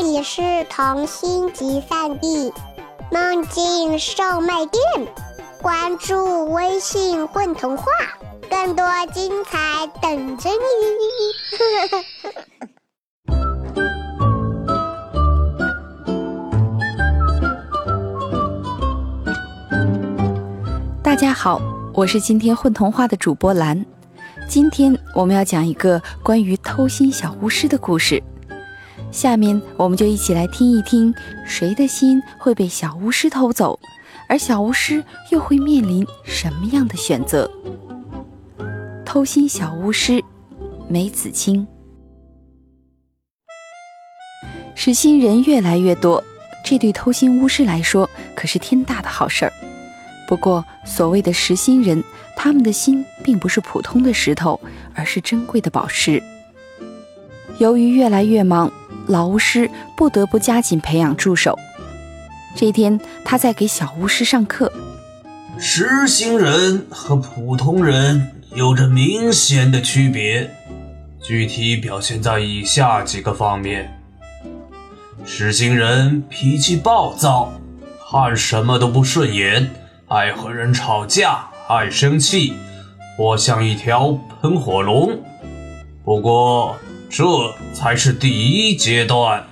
这里是童心集散地，梦境售卖店。关注微信“混童话”，更多精彩等着你。大家好，我是今天混童话的主播兰。今天我们要讲一个关于偷心小巫师的故事。下面我们就一起来听一听，谁的心会被小巫师偷走，而小巫师又会面临什么样的选择？偷心小巫师梅子清，实心人越来越多，这对偷心巫师来说可是天大的好事儿。不过，所谓的实心人，他们的心并不是普通的石头，而是珍贵的宝石。由于越来越忙。老巫师不得不加紧培养助手。这天，他在给小巫师上课。实心人和普通人有着明显的区别，具体表现在以下几个方面：实心人脾气暴躁，看什么都不顺眼，爱和人吵架，爱生气，活像一条喷火龙。不过，这才是第一阶段。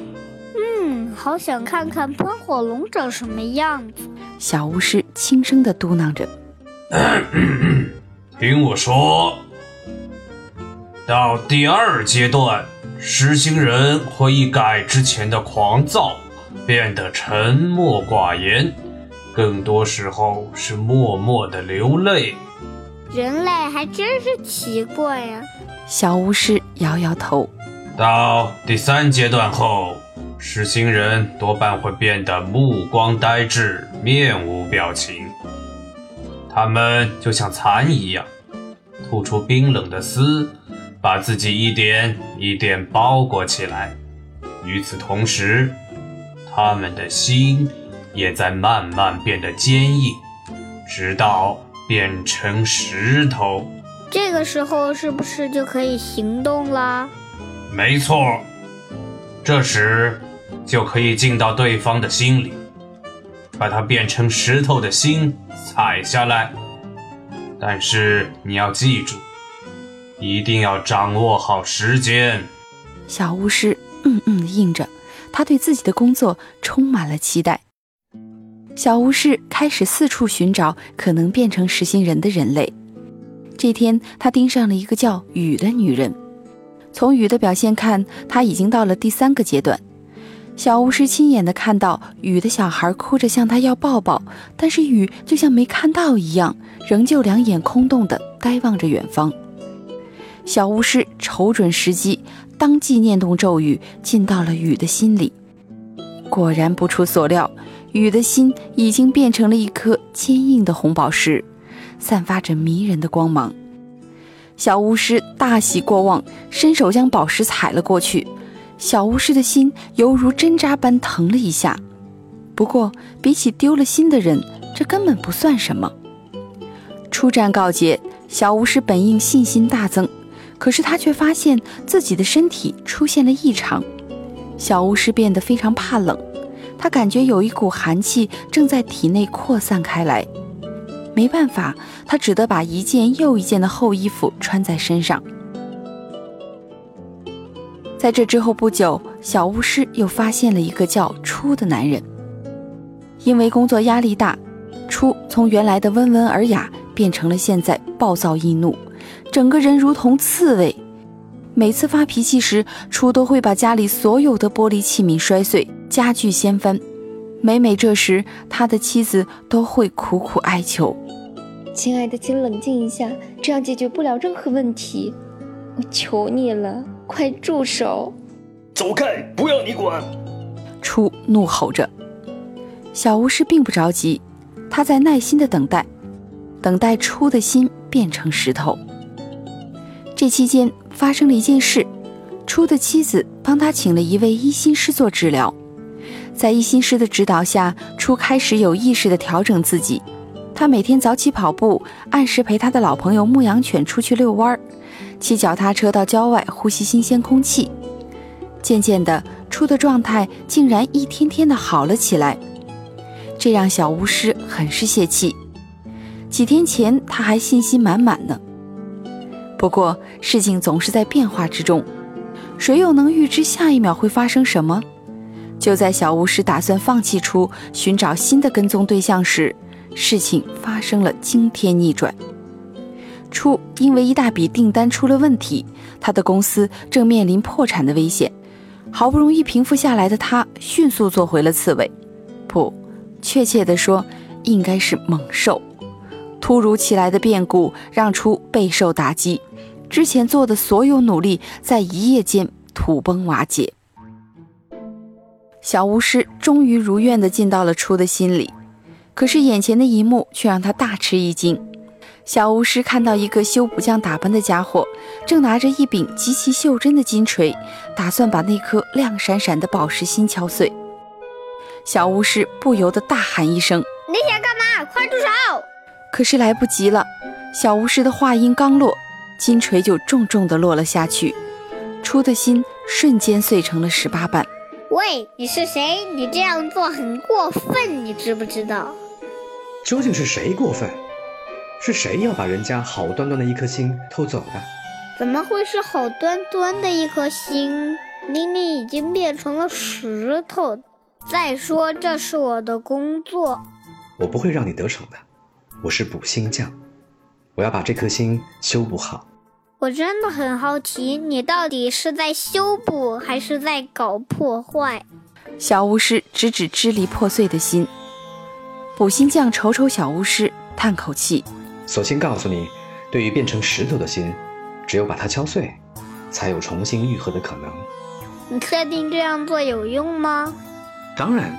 嗯，好想看看喷火龙长什么样子。小巫师轻声的嘟囔着：“ 听我说，到第二阶段，实心人会一改之前的狂躁，变得沉默寡言，更多时候是默默的流泪。人类还真是奇怪呀。”小巫师摇摇头。到第三阶段后，实心人多半会变得目光呆滞，面无表情。他们就像蚕一样，吐出冰冷的丝，把自己一点一点包裹起来。与此同时，他们的心也在慢慢变得坚硬，直到变成石头。这个时候是不是就可以行动了？没错，这时就可以进到对方的心里，把它变成石头的心踩下来。但是你要记住，一定要掌握好时间。小巫师嗯嗯应着，他对自己的工作充满了期待。小巫师开始四处寻找可能变成实心人的人类。这天，他盯上了一个叫雨的女人。从雨的表现看，他已经到了第三个阶段。小巫师亲眼的看到雨的小孩哭着向他要抱抱，但是雨就像没看到一样，仍旧两眼空洞的呆望着远方。小巫师瞅准时机，当即念动咒语，进到了雨的心里。果然不出所料，雨的心已经变成了一颗坚硬的红宝石。散发着迷人的光芒，小巫师大喜过望，伸手将宝石踩了过去。小巫师的心犹如针扎般疼了一下。不过，比起丢了心的人，这根本不算什么。出战告捷，小巫师本应信心大增，可是他却发现自己的身体出现了异常。小巫师变得非常怕冷，他感觉有一股寒气正在体内扩散开来。没办法，他只得把一件又一件的厚衣服穿在身上。在这之后不久，小巫师又发现了一个叫初的男人。因为工作压力大，初从原来的温文尔雅变成了现在暴躁易怒，整个人如同刺猬。每次发脾气时，初都会把家里所有的玻璃器皿摔碎，家具掀翻。每每这时，他的妻子都会苦苦哀求。亲爱的，请冷静一下，这样解决不了任何问题。我求你了，快住手！走开，不要你管！初怒吼着。小巫师并不着急，他在耐心的等待，等待初的心变成石头。这期间发生了一件事，初的妻子帮他请了一位医心师做治疗，在医心师的指导下，初开始有意识的调整自己。他每天早起跑步，按时陪他的老朋友牧羊犬出去遛弯儿，骑脚踏车到郊外呼吸新鲜空气。渐渐的，初的状态竟然一天天的好了起来，这让小巫师很是泄气。几天前他还信心满满呢，不过事情总是在变化之中，谁又能预知下一秒会发生什么？就在小巫师打算放弃出寻找新的跟踪对象时，事情发生了惊天逆转。初因为一大笔订单出了问题，他的公司正面临破产的危险。好不容易平复下来的他，迅速做回了刺猬，不，确切地说，应该是猛兽。突如其来的变故让初备受打击，之前做的所有努力在一夜间土崩瓦解。小巫师终于如愿地进到了初的心里，可是眼前的一幕却让他大吃一惊。小巫师看到一个修补匠打扮的家伙，正拿着一柄极其袖珍的金锤，打算把那颗亮闪闪的宝石心敲碎。小巫师不由得大喊一声：“你想干嘛？快住手！”可是来不及了，小巫师的话音刚落，金锤就重重地落了下去，出的心瞬间碎成了十八瓣。喂，你是谁？你这样做很过分，你知不知道？究竟是谁过分？是谁要把人家好端端的一颗心偷走的？怎么会是好端端的一颗心？明明已经变成了石头。再说，这是我的工作，我不会让你得逞的。我是补心匠，我要把这颗心修补好。我真的很好奇，你到底是在修补还是在搞破坏？小巫师指指支离破碎的心，补心匠瞅瞅小巫师，叹口气：“索性告诉你，对于变成石头的心，只有把它敲碎，才有重新愈合的可能。你确定这样做有用吗？当然。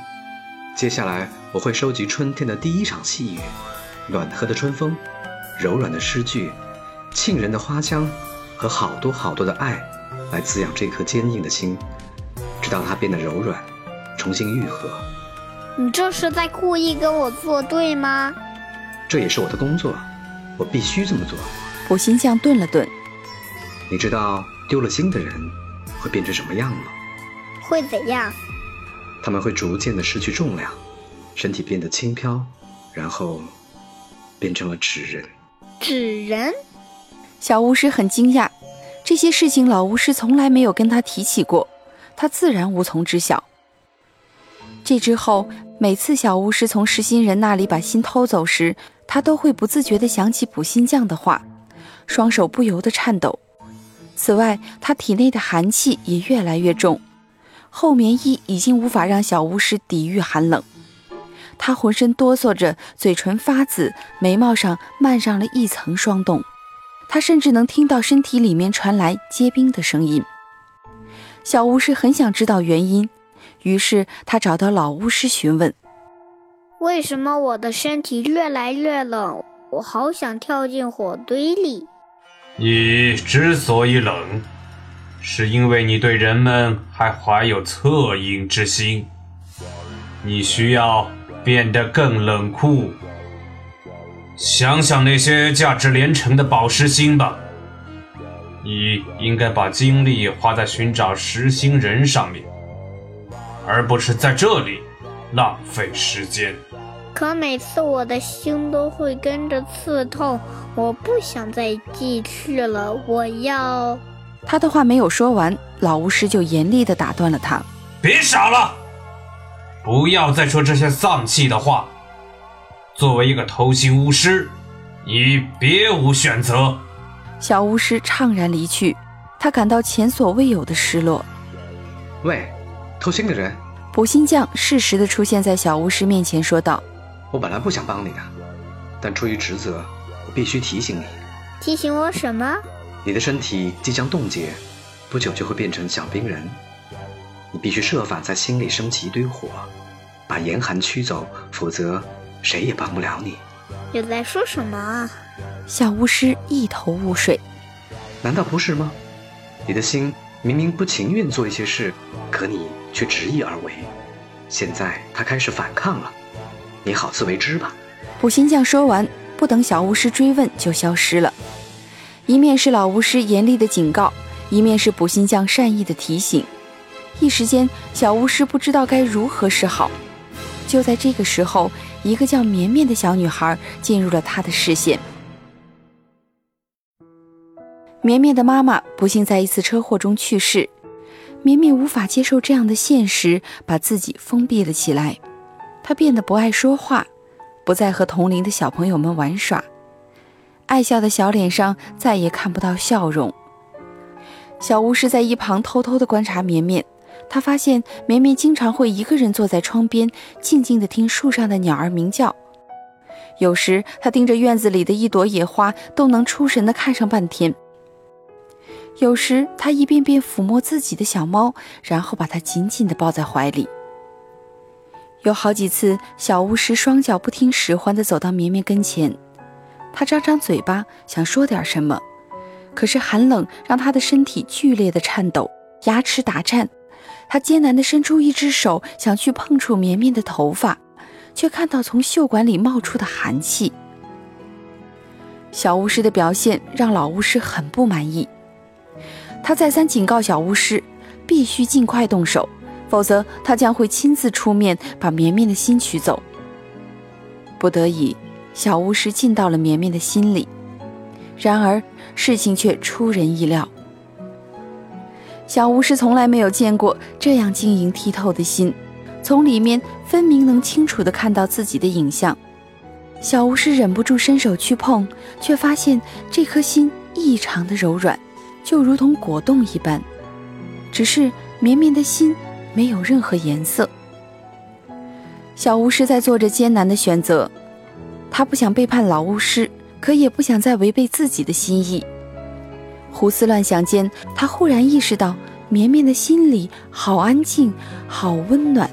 接下来我会收集春天的第一场细雨。”暖和的春风，柔软的诗句，沁人的花香，和好多好多的爱，来滋养这颗坚硬的心，直到它变得柔软，重新愈合。你这是在故意跟我作对吗？这也是我的工作，我必须这么做。普心匠顿了顿，你知道丢了心的人会变成什么样吗？会怎样？他们会逐渐的失去重量，身体变得轻飘，然后。变成了纸人，纸人。小巫师很惊讶，这些事情老巫师从来没有跟他提起过，他自然无从知晓。这之后，每次小巫师从实心人那里把心偷走时，他都会不自觉地想起补心匠的话，双手不由得颤抖。此外，他体内的寒气也越来越重，厚棉衣已经无法让小巫师抵御寒冷。他浑身哆嗦着，嘴唇发紫，眉毛上漫上了一层霜冻。他甚至能听到身体里面传来结冰的声音。小巫师很想知道原因，于是他找到老巫师询问：“为什么我的身体越来越冷？我好想跳进火堆里。”你之所以冷，是因为你对人们还怀有恻隐之心。你需要。变得更冷酷。想想那些价值连城的宝石心吧。你应该把精力花在寻找实心人上面，而不是在这里浪费时间。可每次我的心都会跟着刺痛，我不想再继续了。我要……他的话没有说完，老巫师就严厉地打断了他：“别傻了！”不要再说这些丧气的话。作为一个偷心巫师，你别无选择。小巫师怅然离去，他感到前所未有的失落。喂，偷心的人！补心匠适时的出现在小巫师面前，说道：“我本来不想帮你的，但出于职责，我必须提醒你。提醒我什么？你的身体即将冻结，不久就会变成小冰人。”你必须设法在心里升起一堆火，把严寒驱走，否则谁也帮不了你。你在说什么啊？小巫师一头雾水。难道不是吗？你的心明明不情愿做一些事，可你却执意而为。现在他开始反抗了，你好自为之吧。补心匠说完，不等小巫师追问，就消失了。一面是老巫师严厉的警告，一面是补心匠善意的提醒。一时间，小巫师不知道该如何是好。就在这个时候，一个叫绵绵的小女孩进入了他的视线。绵绵的妈妈不幸在一次车祸中去世，绵绵无法接受这样的现实，把自己封闭了起来。她变得不爱说话，不再和同龄的小朋友们玩耍，爱笑的小脸上再也看不到笑容。小巫师在一旁偷偷地观察绵绵。他发现绵绵经常会一个人坐在窗边，静静地听树上的鸟儿鸣叫。有时，他盯着院子里的一朵野花，都能出神地看上半天。有时，他一遍遍抚摸自己的小猫，然后把它紧紧地抱在怀里。有好几次，小巫师双脚不听使唤地走到绵绵跟前，他张张嘴巴想说点什么，可是寒冷让他的身体剧烈的颤抖，牙齿打颤。他艰难地伸出一只手，想去碰触绵绵的头发，却看到从袖管里冒出的寒气。小巫师的表现让老巫师很不满意，他再三警告小巫师，必须尽快动手，否则他将会亲自出面把绵绵的心取走。不得已，小巫师进到了绵绵的心里，然而事情却出人意料。小巫师从来没有见过这样晶莹剔透的心，从里面分明能清楚地看到自己的影像。小巫师忍不住伸手去碰，却发现这颗心异常的柔软，就如同果冻一般。只是绵绵的心没有任何颜色。小巫师在做着艰难的选择，他不想背叛老巫师，可也不想再违背自己的心意。胡思乱想间，他忽然意识到，绵绵的心里好安静，好温暖。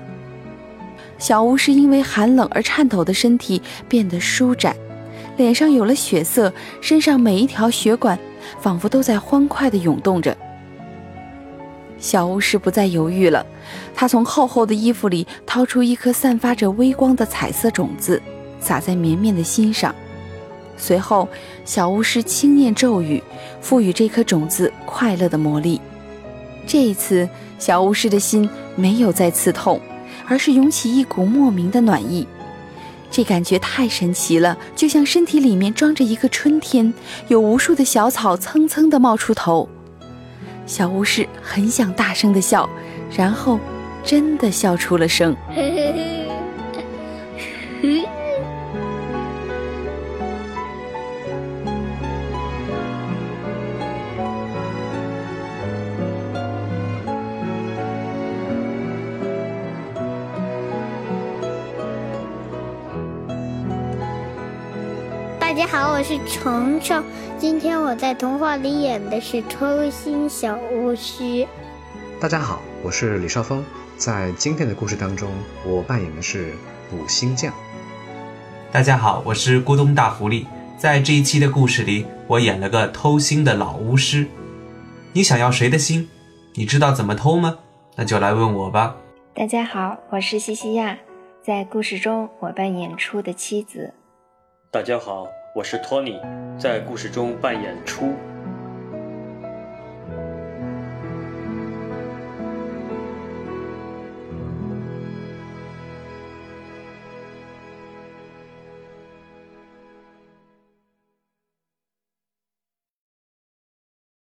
小巫师因为寒冷而颤抖的身体变得舒展，脸上有了血色，身上每一条血管仿佛都在欢快地涌动着。小巫师不再犹豫了，他从厚厚的衣服里掏出一颗散发着微光的彩色种子，撒在绵绵的心上。随后，小巫师轻念咒语，赋予这颗种子快乐的魔力。这一次，小巫师的心没有再刺痛，而是涌起一股莫名的暖意。这感觉太神奇了，就像身体里面装着一个春天，有无数的小草蹭蹭地冒出头。小巫师很想大声地笑，然后真的笑出了声。家好，我是程程。今天我在童话里演的是偷心小巫师。大家好，我是李少峰。在今天的故事当中，我扮演的是补心匠。大家好，我是咕咚大狐狸。在这一期的故事里，我演了个偷心的老巫师。你想要谁的心？你知道怎么偷吗？那就来问我吧。大家好，我是西西亚。在故事中，我扮演出的妻子。大家好。我是托尼，在故事中扮演初。